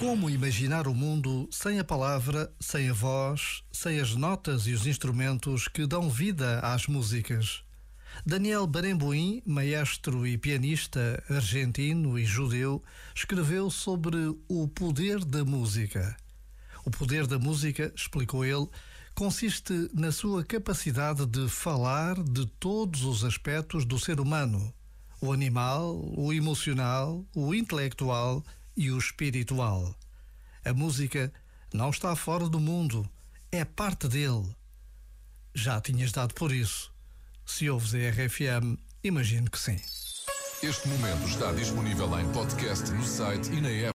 Como imaginar o mundo sem a palavra, sem a voz, sem as notas e os instrumentos que dão vida às músicas? Daniel Barenboim, maestro e pianista argentino e judeu, escreveu sobre o poder da música. O poder da música, explicou ele, consiste na sua capacidade de falar de todos os aspectos do ser humano: o animal, o emocional, o intelectual e o espiritual. A música não está fora do mundo, é parte dele. Já tinhas dado por isso. Se ouves a RFM, imagino que sim. Este momento está disponível em podcast no site e na app.